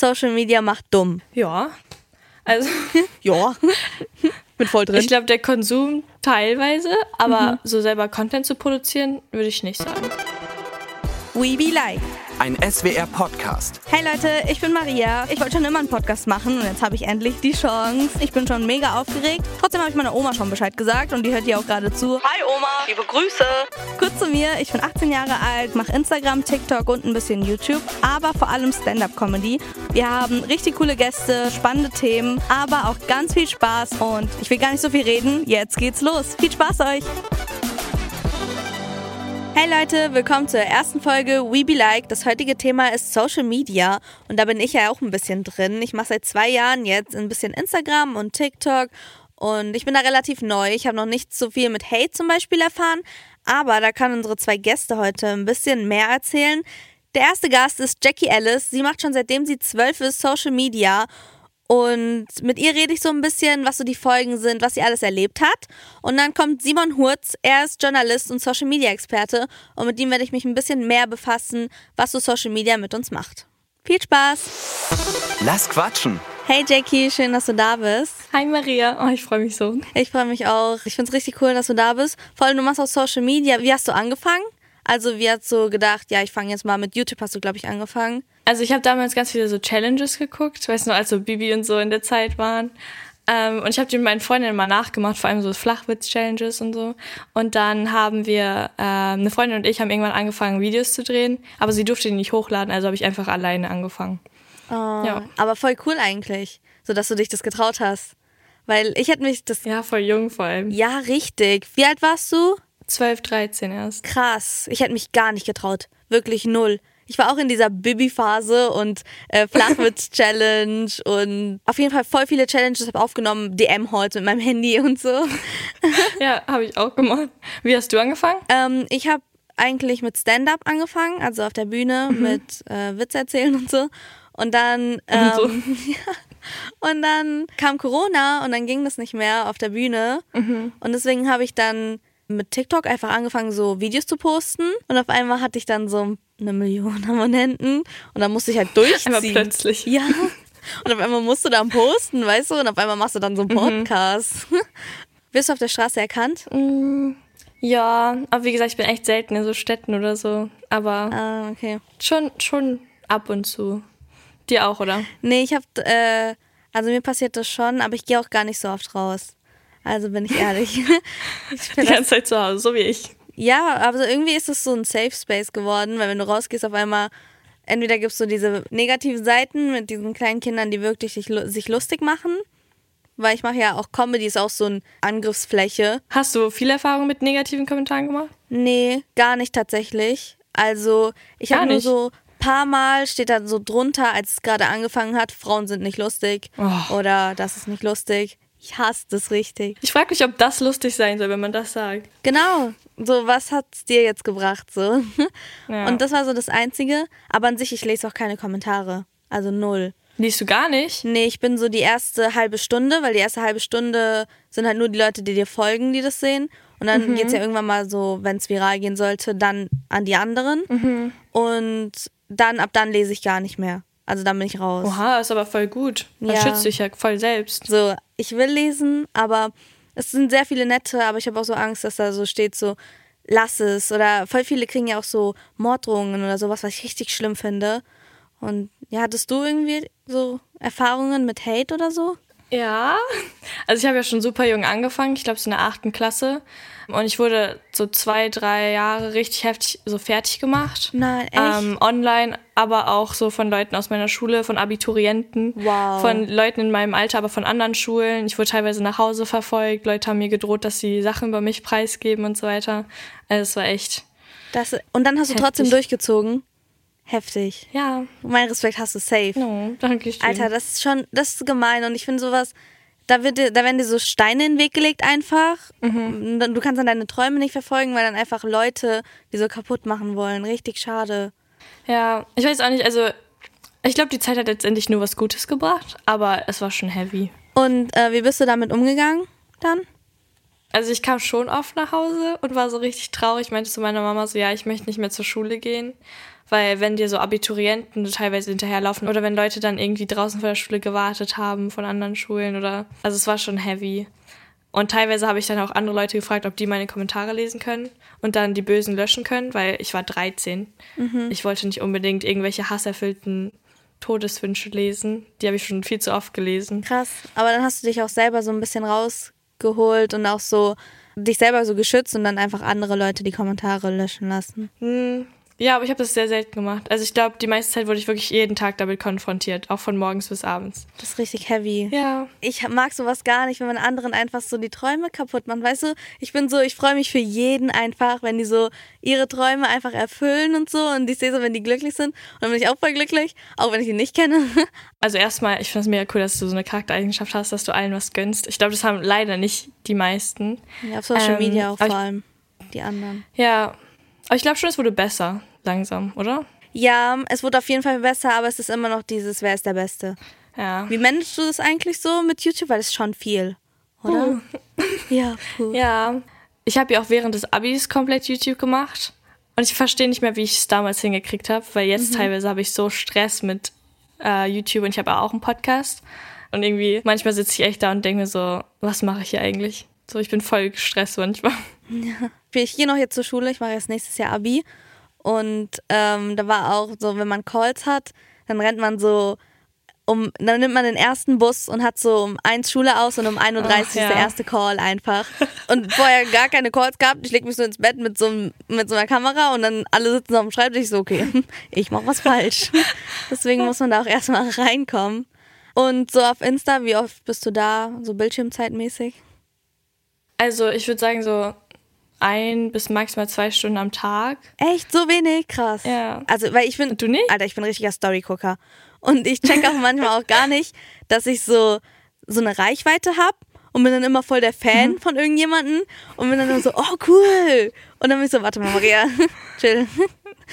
Social Media macht dumm. Ja. Also, Ja. Mit voll drin. ich glaube, der Konsum teilweise, aber so selber Content zu produzieren, würde ich nicht sagen. We be like. Ein SWR-Podcast. Hey Leute, ich bin Maria. Ich wollte schon immer einen Podcast machen und jetzt habe ich endlich die Chance. Ich bin schon mega aufgeregt. Trotzdem habe ich meiner Oma schon Bescheid gesagt und die hört hier auch gerade zu. Hi Oma, liebe Grüße. Kurz zu mir, ich bin 18 Jahre alt, mache Instagram, TikTok und ein bisschen YouTube, aber vor allem Stand-Up-Comedy. Wir haben richtig coole Gäste, spannende Themen, aber auch ganz viel Spaß und ich will gar nicht so viel reden. Jetzt geht's los. Viel Spaß euch. Hey Leute, willkommen zur ersten Folge We Be Like. Das heutige Thema ist Social Media und da bin ich ja auch ein bisschen drin. Ich mache seit zwei Jahren jetzt ein bisschen Instagram und TikTok und ich bin da relativ neu. Ich habe noch nicht so viel mit Hate zum Beispiel erfahren, aber da kann unsere zwei Gäste heute ein bisschen mehr erzählen. Der erste Gast ist Jackie Ellis. Sie macht schon seitdem sie zwölf ist Social Media und mit ihr rede ich so ein bisschen, was so die Folgen sind, was sie alles erlebt hat. Und dann kommt Simon Hurz, er ist Journalist und Social Media Experte. Und mit ihm werde ich mich ein bisschen mehr befassen, was so Social Media mit uns macht. Viel Spaß! Lass quatschen. Hey Jackie, schön, dass du da bist. Hi Maria, oh, ich freue mich so. Ich freue mich auch. Ich finde es richtig cool, dass du da bist. Vor allem, du machst auch Social Media. Wie hast du angefangen? Also, wie hast du gedacht, ja, ich fange jetzt mal mit YouTube, hast du, glaube ich, angefangen. Also ich habe damals ganz viele so Challenges geguckt, weißt du, als so Bibi und so in der Zeit waren. Ähm, und ich habe die mit meinen Freundinnen mal nachgemacht, vor allem so Flachwitz-Challenges und so. Und dann haben wir, ähm, eine Freundin und ich haben irgendwann angefangen, Videos zu drehen, aber sie durfte die nicht hochladen, also habe ich einfach alleine angefangen. Oh, Ja. Aber voll cool eigentlich, so dass du dich das getraut hast. Weil ich hätte mich das. Ja, voll jung vor allem. Ja, richtig. Wie alt warst du? 12, 13 erst. Krass. Ich hätte mich gar nicht getraut. Wirklich null. Ich war auch in dieser Bibi-Phase und äh, Flachwitz-Challenge und auf jeden Fall voll viele Challenges habe aufgenommen, DM-Halls mit meinem Handy und so. Ja, habe ich auch gemacht. Wie hast du angefangen? Ähm, ich habe eigentlich mit Stand-up angefangen, also auf der Bühne mit äh, Witz erzählen und so. Und dann ähm, so. ja, und dann kam Corona und dann ging das nicht mehr auf der Bühne. Und deswegen habe ich dann mit TikTok einfach angefangen, so Videos zu posten. Und auf einmal hatte ich dann so eine Million Abonnenten. Und dann musste ich halt durchziehen. Einmal plötzlich. Ja. Und auf einmal musst du dann posten, weißt du? Und auf einmal machst du dann so einen Podcast. Wirst du auf der Straße erkannt? Ja, aber wie gesagt, ich bin echt selten in so Städten oder so. Aber Ah, okay. schon, schon ab und zu. Dir auch, oder? Nee, ich hab, äh, also mir passiert das schon, aber ich gehe auch gar nicht so oft raus. Also bin ich ehrlich. ich Die ganze Zeit zu Hause, so wie ich. ja, aber so irgendwie ist es so ein Safe Space geworden, weil wenn du rausgehst, auf einmal, entweder gibst du diese negativen Seiten mit diesen kleinen Kindern, die wirklich sich, sich lustig machen. Weil ich mache ja auch Comedy, ist auch so eine Angriffsfläche. Hast du viel Erfahrung mit negativen Kommentaren gemacht? Nee, gar nicht tatsächlich. Also, ich habe nur so paar Mal steht da so drunter, als es gerade angefangen hat, Frauen sind nicht lustig Oh. oder das ist nicht lustig. Ich hasse das richtig. Ich frage mich, ob das lustig sein soll, wenn man das sagt. Genau. So, was hat's dir jetzt gebracht so? Ja. Und das war so das einzige, aber an sich ich lese auch keine Kommentare. Also null. Liest du gar nicht? Nee, ich bin so die erste halbe Stunde, weil die erste halbe Stunde sind halt nur die Leute, die dir folgen, die das sehen. Und dann geht's ja irgendwann mal so, wenn es viral gehen sollte, dann an die anderen. Und dann, ab dann lese ich gar nicht mehr. Also dann bin ich raus. Oha, ist aber voll gut. Man Ja. schützt sich ja voll selbst. So, ich will lesen, aber es sind sehr viele nette, aber ich habe auch so Angst, dass da so steht so, lass es. Oder voll viele kriegen ja auch so Morddrohungen oder sowas, was ich richtig schlimm finde. Und ja, hattest du irgendwie so Erfahrungen mit Hate oder so? Ja, also ich habe ja schon super jung angefangen, ich glaube so in der achten Klasse. Und ich wurde so zwei, drei Jahre richtig heftig so fertig gemacht. Nein, echt? Ähm, online, aber auch so von Leuten aus meiner Schule, von Abiturienten, Wow. von Leuten in meinem Alter, aber von anderen Schulen. Ich wurde teilweise nach Hause verfolgt. Leute haben mir gedroht, dass sie Sachen über mich preisgeben und so weiter. Also es war echt, Das, und dann hast du Heftig. trotzdem durchgezogen. Heftig. ja, Mein Respekt hast du safe. no, danke schön. Alter, das ist schon, das ist gemein und ich finde sowas, da, wird dir, da werden dir so Steine in den Weg gelegt einfach. Dann- Du kannst dann deine Träume nicht verfolgen, weil dann einfach Leute die so kaputt machen wollen. Richtig schade. Ja, ich weiß auch nicht, also ich glaube, die Zeit hat letztendlich nur was Gutes gebracht, aber es war schon heavy. Und äh, wie bist du damit umgegangen dann? Also ich kam schon oft nach Hause und war so richtig traurig. Meinte zu meiner Mama so, ja, ich möchte nicht mehr zur Schule gehen. Weil wenn dir so Abiturienten teilweise hinterherlaufen oder wenn Leute dann irgendwie draußen vor der Schule gewartet haben von anderen Schulen oder. Also es war schon heavy. Und teilweise habe ich dann auch andere Leute gefragt, ob die meine Kommentare lesen können und dann die Bösen löschen können, weil ich war 13. Mhm. Ich wollte nicht unbedingt irgendwelche hasserfüllten Todeswünsche lesen. Die habe ich schon viel zu oft gelesen. Krass. Aber dann hast du dich auch selber so ein bisschen rausgeholt und auch so dich selber so geschützt und dann einfach andere Leute die Kommentare löschen lassen. Hm, ja, aber ich habe das sehr selten gemacht. Also ich glaube, die meiste Zeit wurde ich wirklich jeden Tag damit konfrontiert, auch von morgens bis abends. Das ist richtig heavy. Ja. Ich mag sowas gar nicht, wenn man anderen einfach so die Träume kaputt macht. Weißt du, ich bin so, ich freue mich für jeden einfach, wenn die so ihre Träume einfach erfüllen und so. Und ich sehe so, wenn die glücklich sind. Und dann bin ich auch voll glücklich, auch wenn ich die nicht kenne. Also erstmal, ich finde es mega cool, dass du so eine Charaktereigenschaft hast, dass du allen was gönnst. Ich glaube, das haben leider nicht die meisten. Ja, auf Social ähm, Media auch vor allem. Die anderen. Ja, aber ich glaube schon, es wurde besser langsam, oder? Ja, es wurde auf jeden Fall besser, aber es ist immer noch dieses, wer ist der Beste. Ja. Wie managst du das eigentlich so mit YouTube? Weil das ist schon viel, oder? Uh. Ja. Puh. Ja. Ich habe ja auch während des Abis komplett YouTube gemacht. Und ich verstehe nicht mehr, wie ich es damals hingekriegt habe, weil jetzt mhm. teilweise habe ich so Stress mit äh, YouTube und ich habe auch einen Podcast. Und irgendwie, manchmal sitze ich echt da und denke mir so, was mache ich hier eigentlich? So, ich bin voll gestresst manchmal. Ja. Ich gehe noch jetzt zur Schule, ich mache jetzt nächstes Jahr Abi. Und ähm, da war auch so, wenn man Calls hat, dann rennt man so um, dann nimmt man den ersten Bus und hat so um eins Schule aus und um 31 Ach, ja. ist der erste Call einfach. Und vorher gar keine Calls gehabt. Ich leg mich so ins Bett mit so, mit so einer Kamera und dann alle sitzen auf dem Schreibtisch so, okay, ich mach was falsch. Deswegen muss man da auch erstmal reinkommen. Und so auf Insta, wie oft bist du da, so bildschirmzeitmäßig? Also ich würde sagen so ein bis maximal zwei Stunden am Tag. Echt? So wenig? Krass. Ja. Also, weil ich bin. Du nicht? Alter, ich bin ein richtiger Storygucker. Und ich check auch manchmal auch gar nicht, dass ich so, so eine Reichweite habe und bin dann immer voll der Fan mhm. von irgendjemanden und bin dann immer so, oh cool. Und dann bin ich so, warte mal, Maria, chill.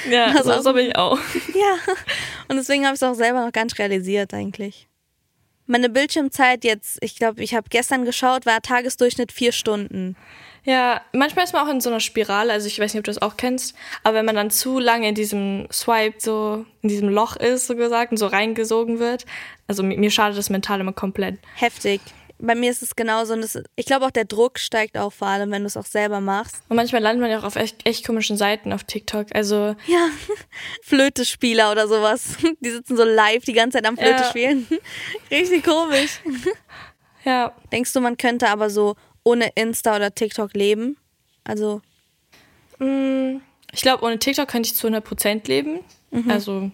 Ja, also, so bin ich auch. Ja. Und deswegen habe ich es auch selber noch gar nicht realisiert eigentlich. Meine Bildschirmzeit jetzt, ich glaube, ich habe gestern geschaut, war Tagesdurchschnitt vier Stunden. Ja, manchmal ist man auch in so einer Spirale, also ich weiß nicht, ob du das auch kennst, aber wenn man dann zu lange in diesem Swipe, so in diesem Loch ist, so gesagt, und so reingesogen wird, also mir schadet das mental immer komplett. Heftig. Bei mir ist es genauso und das, ich glaube auch der Druck steigt auch vor allem, wenn du es auch selber machst. Und manchmal landet man ja auch auf echt, echt komischen Seiten auf TikTok, also... Ja, Flötespieler oder sowas, die sitzen so live die ganze Zeit am Flöte ja. spielen. Richtig komisch. Ja. Denkst du, man könnte aber so ohne Insta oder TikTok leben? Also. Mm, ich glaube, ohne TikTok könnte ich zu 100% leben. Mhm. Also,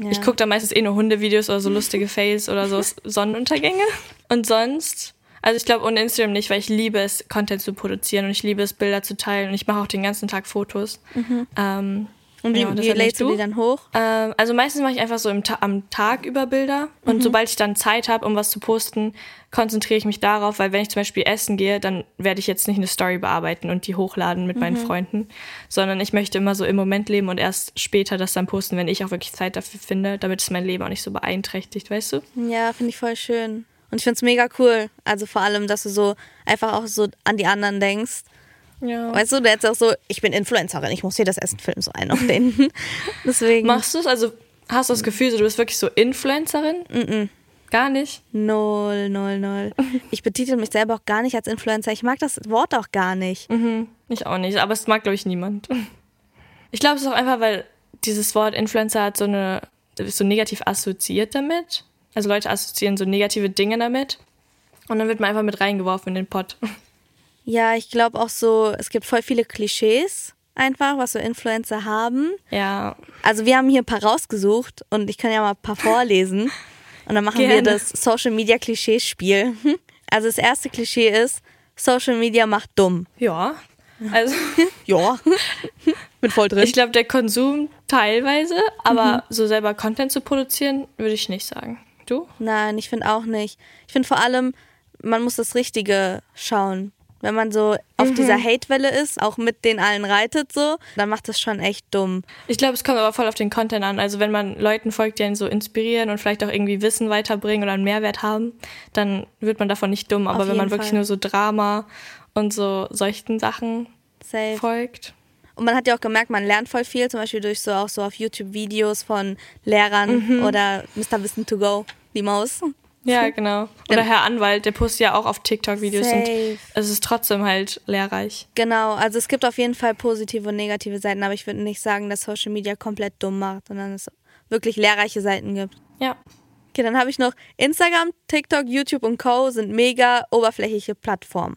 ja. ich gucke da meistens eh nur Hundevideos oder so lustige Fails oder so Sonnenuntergänge. Und sonst, also ich glaube ohne Instagram nicht, weil ich liebe es, Content zu produzieren und ich liebe es, Bilder zu teilen und ich mache auch den ganzen Tag Fotos. Mhm. Ähm, und wie, ja, wie lädst du die dann hoch? Ähm, also meistens mache ich einfach so Ta am Tag über Bilder. Und mhm. sobald ich dann Zeit habe, um was zu posten, konzentriere ich mich darauf, weil wenn ich zum Beispiel essen gehe, dann werde ich jetzt nicht eine Story bearbeiten und die hochladen mit mhm. meinen Freunden, sondern ich möchte immer so im Moment leben und erst später das dann posten, wenn ich auch wirklich Zeit dafür finde, damit es mein Leben auch nicht so beeinträchtigt, weißt du? Ja, finde ich voll schön. Und ich finde es mega cool. Also vor allem, dass du so einfach auch so an die anderen denkst ja. Weißt du, du hättest auch so, ich bin Influencerin, ich muss hier das Essen filmen, so einen auf den. Deswegen. Machst du es? Also hast du das Gefühl, du bist wirklich so Influencerin? Mm, -mm. Gar nicht? Null, null, null. Ich betitel mich selber auch gar nicht als Influencer. Ich mag das Wort auch gar nicht. Mhm. Ich auch nicht, aber es mag, glaube ich, niemand. Ich glaube, es ist auch einfach, weil dieses Wort Influencer hat so eine, ist so negativ assoziiert damit. Also Leute assoziieren so negative Dinge damit. Und dann wird man einfach mit reingeworfen in den Pott. Ja, ich glaube auch so, es gibt voll viele Klischees einfach, was so Influencer haben. Ja. Also wir haben hier ein paar rausgesucht und ich kann ja mal ein paar vorlesen. Und dann machen Gerne. wir das Social Media Klischeespiel. Also das erste Klischee ist, Social Media macht dumm. Ja. Also. ja. Bin voll drin. Ich glaube, der Konsum teilweise, aber mhm. so selber Content zu produzieren, würde ich nicht sagen. Du? Nein, ich finde auch nicht. Ich finde vor allem, man muss das Richtige schauen. Wenn man so auf dieser Hate-Welle ist, auch mit den allen reitet so, dann macht das schon echt dumm. Ich glaube, es kommt aber voll auf den Content an. Also wenn man Leuten folgt, die einen so inspirieren und vielleicht auch irgendwie Wissen weiterbringen oder einen Mehrwert haben, dann wird man davon nicht dumm. Aber Auf wenn man wirklich Fall. nur so Drama und so solchen Sachen Safe. folgt. Und man hat ja auch gemerkt, man lernt voll viel, zum Beispiel durch so auch so auf YouTube Videos von Lehrern oder Mr. Wissen to go, die Maus. Ja, genau. Oder Herr Anwalt, der postet ja auch auf TikTok-Videos und Safe. es ist trotzdem halt lehrreich. Genau, also es gibt auf jeden Fall positive und negative Seiten, aber ich würde nicht sagen, dass Social Media komplett dumm macht, sondern es wirklich lehrreiche Seiten gibt. Ja. Okay, dann habe ich noch Instagram, TikTok, YouTube und Co. sind mega oberflächliche Plattformen.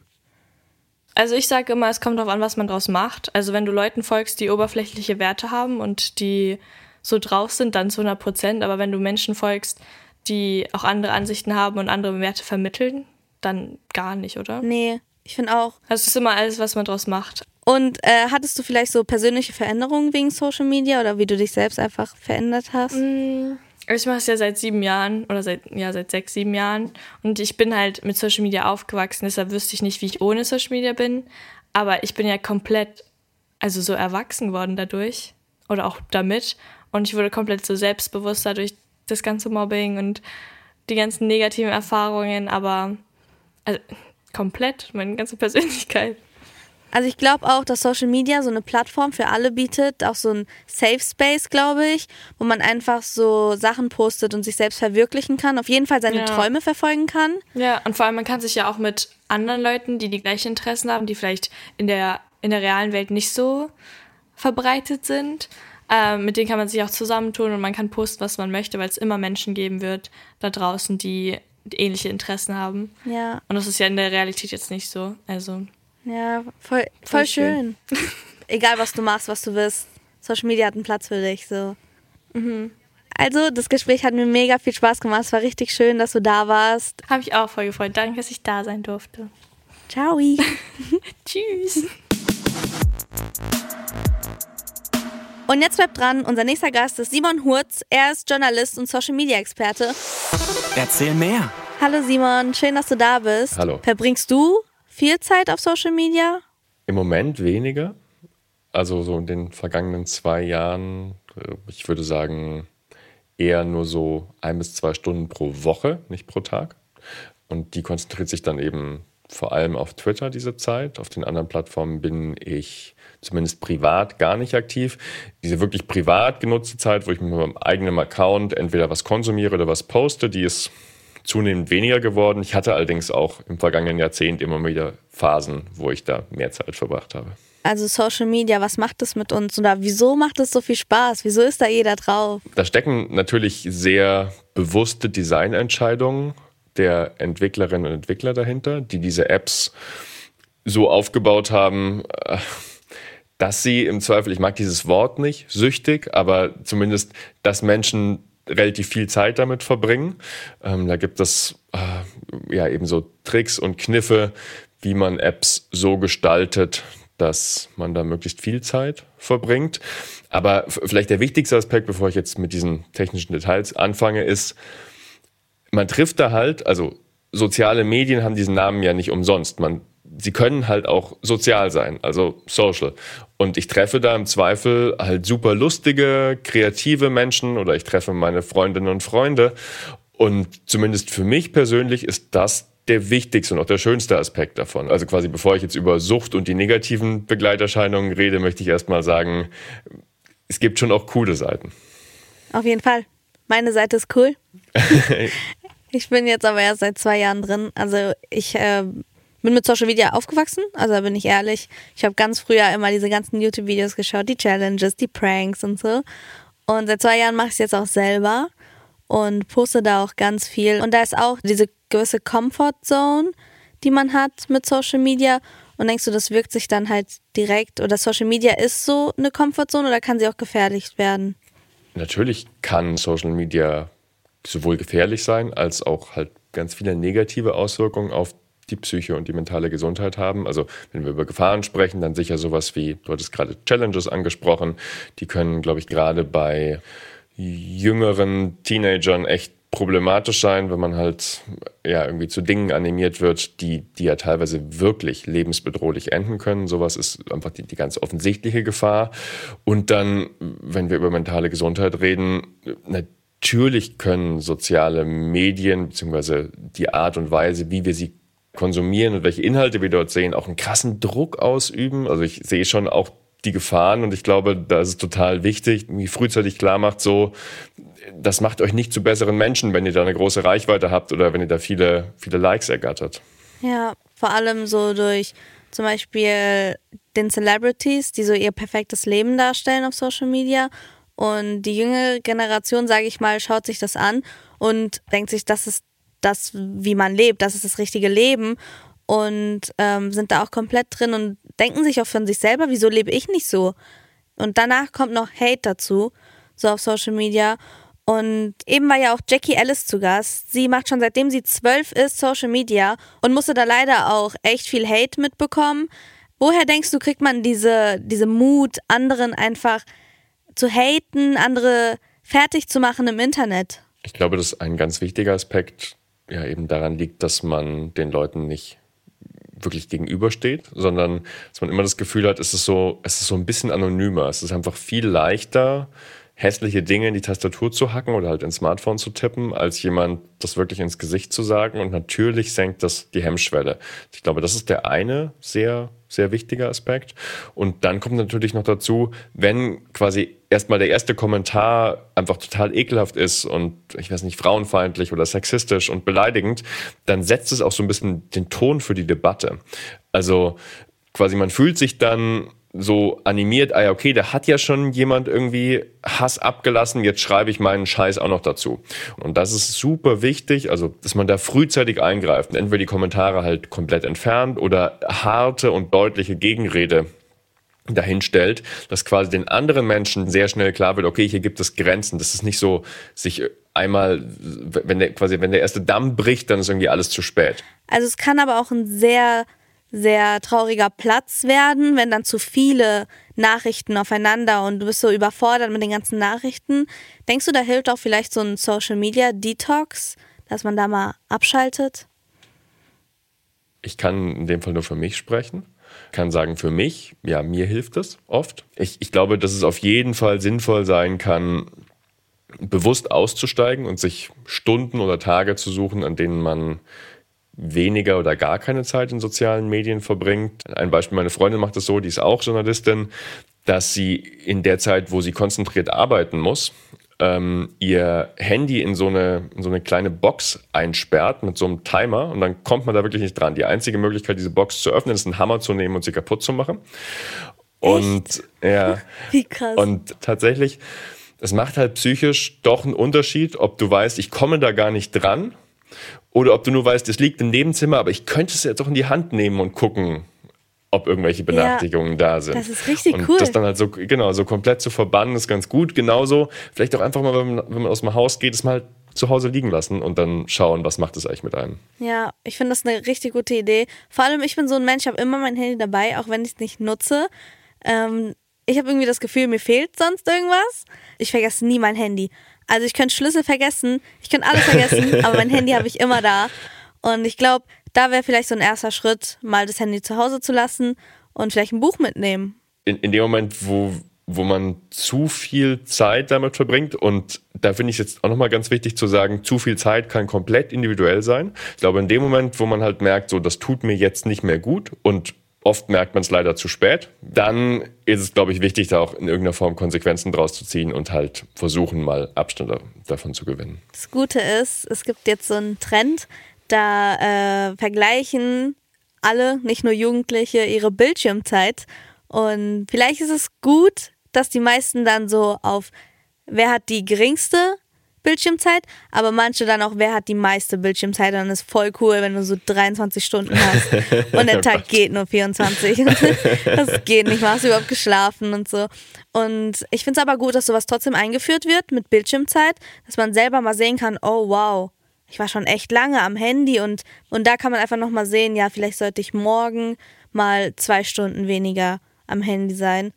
Also ich sage immer, es kommt darauf an, was man draus macht. Also wenn du Leuten folgst, die oberflächliche Werte haben und die so drauf sind, dann zu 100 Prozent. Aber wenn du Menschen folgst, die auch andere Ansichten haben und andere Werte vermitteln, dann gar nicht, oder? Nee, ich finde auch. Also es ist immer alles, was man draus macht. Und äh, hattest du vielleicht so persönliche Veränderungen wegen Social Media oder wie du dich selbst einfach verändert hast? Ich mache es ja seit sieben Jahren oder seit, ja, seit sechs, sieben Jahren. Und ich bin halt mit Social Media aufgewachsen, deshalb wüsste ich nicht, wie ich ohne Social Media bin. Aber ich bin ja komplett, also so erwachsen geworden dadurch. Oder auch damit. Und ich wurde komplett so selbstbewusster durch das ganze Mobbing und die ganzen negativen Erfahrungen. Aber also, komplett, meine ganze Persönlichkeit. Also ich glaube auch, dass Social Media so eine Plattform für alle bietet, auch so ein Safe Space, glaube ich, wo man einfach so Sachen postet und sich selbst verwirklichen kann, auf jeden Fall seine Ja. Träume verfolgen kann. Ja, und vor allem, man kann sich ja auch mit anderen Leuten, die die gleichen Interessen haben, die vielleicht in der, in der realen Welt nicht so verbreitet sind, ähm, mit denen kann man sich auch zusammentun und man kann posten, was man möchte, weil es immer Menschen geben wird da draußen, die ähnliche Interessen haben. Ja, Und das ist ja in der Realität jetzt nicht so. Also, ja, voll, voll, schön. Egal, was du machst, was du willst. Social Media hat einen Platz für dich, so. Also, das Gespräch hat mir mega viel Spaß gemacht. Es war richtig schön, dass du da warst. habe ich auch voll gefreut. Danke, dass ich da sein durfte. Ciao. Tschüss. Und jetzt bleibt dran, unser nächster Gast ist Simon Hurz. Er ist Journalist und Social Media Experte. Erzähl mehr. Hallo Simon, schön, dass du da bist. Hallo. Verbringst du viel Zeit auf Social Media? Im Moment weniger. Also so in den vergangenen zwei Jahren, äh, ich würde sagen, eher nur so ein bis zwei Stunden pro Woche, nicht pro Tag. Und die konzentriert sich dann eben vor allem auf Twitter diese Zeit. Auf den anderen Plattformen bin ich zumindest privat gar nicht aktiv. Diese wirklich privat genutzte Zeit, wo ich mit meinem eigenen Account entweder was konsumiere oder was poste, die ist zunehmend weniger geworden. Ich hatte allerdings auch im vergangenen Jahrzehnt immer wieder Phasen, wo ich da mehr Zeit verbracht habe. Also Social Media, was macht es mit uns? Oder wieso macht es so viel Spaß? Wieso ist da jeder drauf? Da stecken natürlich sehr bewusste Designentscheidungen der Entwicklerinnen und Entwickler dahinter, die diese Apps so aufgebaut haben, äh, dass sie im Zweifel, ich mag dieses Wort nicht, süchtig, aber zumindest, dass Menschen relativ viel Zeit damit verbringen. Ähm, da gibt es äh, ja eben so Tricks und Kniffe, wie man Apps so gestaltet, dass man da möglichst viel Zeit verbringt. Aber vielleicht der wichtigste Aspekt, bevor ich jetzt mit diesen technischen Details anfange, ist, man trifft da halt, also soziale Medien haben diesen Namen ja nicht umsonst. Man, sie können halt auch sozial sein, also social. Und ich treffe da im Zweifel halt super lustige, kreative Menschen oder ich treffe meine Freundinnen und Freunde. Und zumindest für mich persönlich ist das der wichtigste und auch der schönste Aspekt davon. Also quasi bevor ich jetzt über Sucht und die negativen Begleiterscheinungen rede, möchte ich erstmal sagen, es gibt schon auch coole Seiten. Auf jeden Fall. Meine Seite ist cool. ich bin jetzt aber erst seit zwei Jahren drin. Also ich äh, bin mit Social Media aufgewachsen, also da bin ich ehrlich. Ich habe ganz früher immer diese ganzen YouTube-Videos geschaut, die Challenges, die Pranks und so. Und seit zwei Jahren mache ich es jetzt auch selber und poste da auch ganz viel. Und da ist auch diese gewisse Comfort Zone, die man hat mit Social Media. Und denkst du, das wirkt sich dann halt direkt oder Social Media ist so eine Comfort Zone oder kann sie auch gefährlich werden? Natürlich kann Social Media sowohl gefährlich sein, als auch halt ganz viele negative Auswirkungen auf die Psyche und die mentale Gesundheit haben. Also wenn wir über Gefahren sprechen, dann sicher sowas wie, du hattest gerade Challenges angesprochen, die können, glaube ich, gerade bei jüngeren Teenagern echt problematisch sein, wenn man halt ja irgendwie zu Dingen animiert wird, die, die ja teilweise wirklich lebensbedrohlich enden können. Sowas ist einfach die, die ganz offensichtliche Gefahr. Und dann, wenn wir über mentale Gesundheit reden, natürlich können soziale Medien beziehungsweise die Art und Weise, wie wir sie konsumieren und welche Inhalte wir dort sehen, auch einen krassen Druck ausüben. Also ich sehe schon auch die Gefahren und ich glaube, da ist es total wichtig, wie frühzeitig klar macht, so, das macht euch nicht zu besseren Menschen, wenn ihr da eine große Reichweite habt oder wenn ihr da viele, viele Likes ergattert. Ja, vor allem so durch zum Beispiel den Celebrities, die so ihr perfektes Leben darstellen auf Social Media. Und die jüngere Generation, sage ich mal, schaut sich das an und denkt sich, das ist das, wie man lebt, das ist das richtige Leben und ähm, sind da auch komplett drin und denken sich auch von sich selber, wieso lebe ich nicht so? Und danach kommt noch Hate dazu, so auf Social Media. Und eben war ja auch Jackie Ellis zu Gast. Sie macht schon seitdem sie zwölf ist Social Media und musste da leider auch echt viel Hate mitbekommen. Woher denkst du, kriegt man diese, diese Mut, anderen einfach zu haten, andere fertig zu machen im Internet? Ich glaube, dass ein ganz wichtiger Aspekt ja eben daran liegt, dass man den Leuten nicht wirklich gegenübersteht, sondern dass man immer das Gefühl hat, es ist so, es ist so ein bisschen anonymer. Es ist einfach viel leichter, hässliche Dinge in die Tastatur zu hacken oder halt ins Smartphone zu tippen, als jemand das wirklich ins Gesicht zu sagen. Und natürlich senkt das die Hemmschwelle. Ich glaube, das ist der eine sehr, sehr wichtiger Aspekt. Und dann kommt natürlich noch dazu, wenn quasi erstmal der erste Kommentar einfach total ekelhaft ist und ich weiß nicht, frauenfeindlich oder sexistisch und beleidigend, dann setzt es auch so ein bisschen den Ton für die Debatte. Also quasi man fühlt sich dann so animiert, ah ja, okay, da hat ja schon jemand irgendwie Hass abgelassen, jetzt schreibe ich meinen Scheiß auch noch dazu. Und das ist super wichtig, also dass man da frühzeitig eingreift und entweder die Kommentare halt komplett entfernt oder harte und deutliche Gegenrede dahin stellt, dass quasi den anderen Menschen sehr schnell klar wird, okay, hier gibt es Grenzen. Das ist nicht so, sich einmal, wenn der, quasi, wenn der erste Damm bricht, dann ist irgendwie alles zu spät. Also es kann aber auch ein sehr sehr trauriger Platz werden, wenn dann zu viele Nachrichten aufeinander und du bist so überfordert mit den ganzen Nachrichten. Denkst du, da hilft auch vielleicht so ein Social Media Detox, dass man da mal abschaltet? Ich kann in dem Fall nur für mich sprechen. Kann sagen, für mich, ja, mir hilft es oft. Ich, ich glaube, dass es auf jeden Fall sinnvoll sein kann, bewusst auszusteigen und sich Stunden oder Tage zu suchen, an denen man weniger oder gar keine Zeit in sozialen Medien verbringt. Ein Beispiel, meine Freundin macht es so, die ist auch Journalistin, dass sie in der Zeit, wo sie konzentriert arbeiten muss, ähm, ihr Handy in so, eine, in so eine kleine Box einsperrt mit so einem Timer und dann kommt man da wirklich nicht dran. Die einzige Möglichkeit, diese Box zu öffnen, ist einen Hammer zu nehmen und sie kaputt zu machen. Und Echt? ja. Wie krass. Und tatsächlich, es macht halt psychisch doch einen Unterschied, ob du weißt, ich komme da gar nicht dran oder ob du nur weißt, es liegt im Nebenzimmer, aber ich könnte es jetzt doch in die Hand nehmen und gucken, ob irgendwelche Benachrichtigungen ja, da sind. Das ist richtig und cool. Das dann halt so, genau, so komplett zu verbannen, ist ganz gut. Genauso, vielleicht auch einfach mal, wenn man, wenn man aus dem Haus geht, es mal zu Hause liegen lassen und dann schauen, was macht es eigentlich mit einem. Ja, ich finde das eine richtig gute Idee. Vor allem, ich bin so ein Mensch, ich habe immer mein Handy dabei, auch wenn ich es nicht nutze. Ähm, ich habe irgendwie das Gefühl, mir fehlt sonst irgendwas. Ich vergesse nie mein Handy. Also ich könnte Schlüssel vergessen, ich könnte alles vergessen, aber mein Handy habe ich immer da. Und ich glaube, da wäre vielleicht so ein erster Schritt, mal das Handy zu Hause zu lassen und vielleicht ein Buch mitnehmen. In, in dem Moment, wo, wo man zu viel Zeit damit verbringt und da finde ich es jetzt auch nochmal ganz wichtig zu sagen, zu viel Zeit kann komplett individuell sein. Ich glaube, in dem Moment, wo man halt merkt, so, das tut mir jetzt nicht mehr gut und Oft merkt man es leider zu spät. Dann ist es, glaube ich, wichtig, da auch in irgendeiner Form Konsequenzen draus zu ziehen und halt versuchen, mal Abstand davon zu gewinnen. Das Gute ist, es gibt jetzt so einen Trend, da äh, vergleichen alle, nicht nur Jugendliche, ihre Bildschirmzeit. Und vielleicht ist es gut, dass die meisten dann so auf, wer hat die geringste Bildschirmzeit, aber manche dann auch, wer hat die meiste Bildschirmzeit, dann ist voll cool, wenn du so 23 Stunden hast und der Tag geht nur 24. das geht nicht, hast du überhaupt geschlafen und so. Und ich finde es aber gut, dass sowas trotzdem eingeführt wird mit Bildschirmzeit, dass man selber mal sehen kann, oh wow, ich war schon echt lange am Handy und, und da kann man einfach nochmal sehen, ja, vielleicht sollte ich morgen mal zwei Stunden weniger am Handy sein.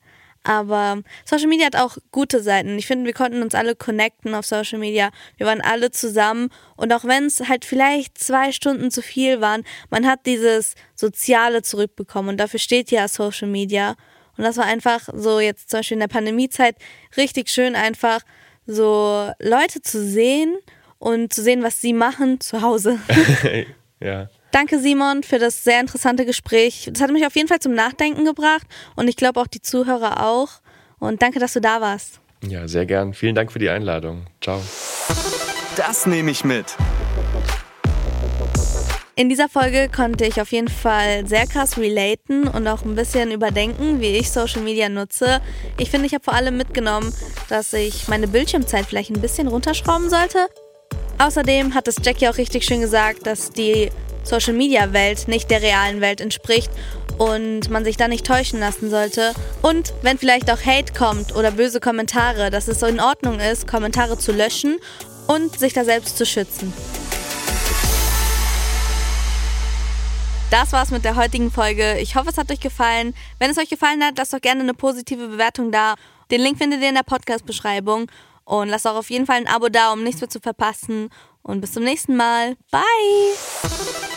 Aber Social Media hat auch gute Seiten. Ich finde, wir konnten uns alle connecten auf Social Media. Wir waren alle zusammen. Und auch wenn es halt vielleicht zwei Stunden zu viel waren, man hat dieses Soziale zurückbekommen. Und dafür steht ja Social Media. Und das war einfach so jetzt zum Beispiel in der Pandemiezeit richtig schön, einfach so Leute zu sehen und zu sehen, was sie machen zu Hause. ja. Danke, Simon, für das sehr interessante Gespräch. Das hat mich auf jeden Fall zum Nachdenken gebracht und ich glaube auch die Zuhörer auch. Und danke, dass du da warst. Ja, sehr gern. Vielen Dank für die Einladung. Ciao. Das nehme ich mit. In dieser Folge konnte ich auf jeden Fall sehr krass relaten und auch ein bisschen überdenken, wie ich Social Media nutze. Ich finde, ich habe vor allem mitgenommen, dass ich meine Bildschirmzeit vielleicht ein bisschen runterschrauben sollte. Außerdem hat es Jackie auch richtig schön gesagt, dass die Social Media Welt nicht der realen Welt entspricht und man sich da nicht täuschen lassen sollte. Und wenn vielleicht auch Hate kommt oder böse Kommentare, dass es so in Ordnung ist, Kommentare zu löschen und sich da selbst zu schützen. Das war's mit der heutigen Folge. Ich hoffe, es hat euch gefallen. Wenn es euch gefallen hat, lasst doch gerne eine positive Bewertung da. Den Link findet ihr in der Podcast-Beschreibung. Und lasst auch auf jeden Fall ein Abo da, um nichts mehr zu verpassen. Und bis zum nächsten Mal. Bye!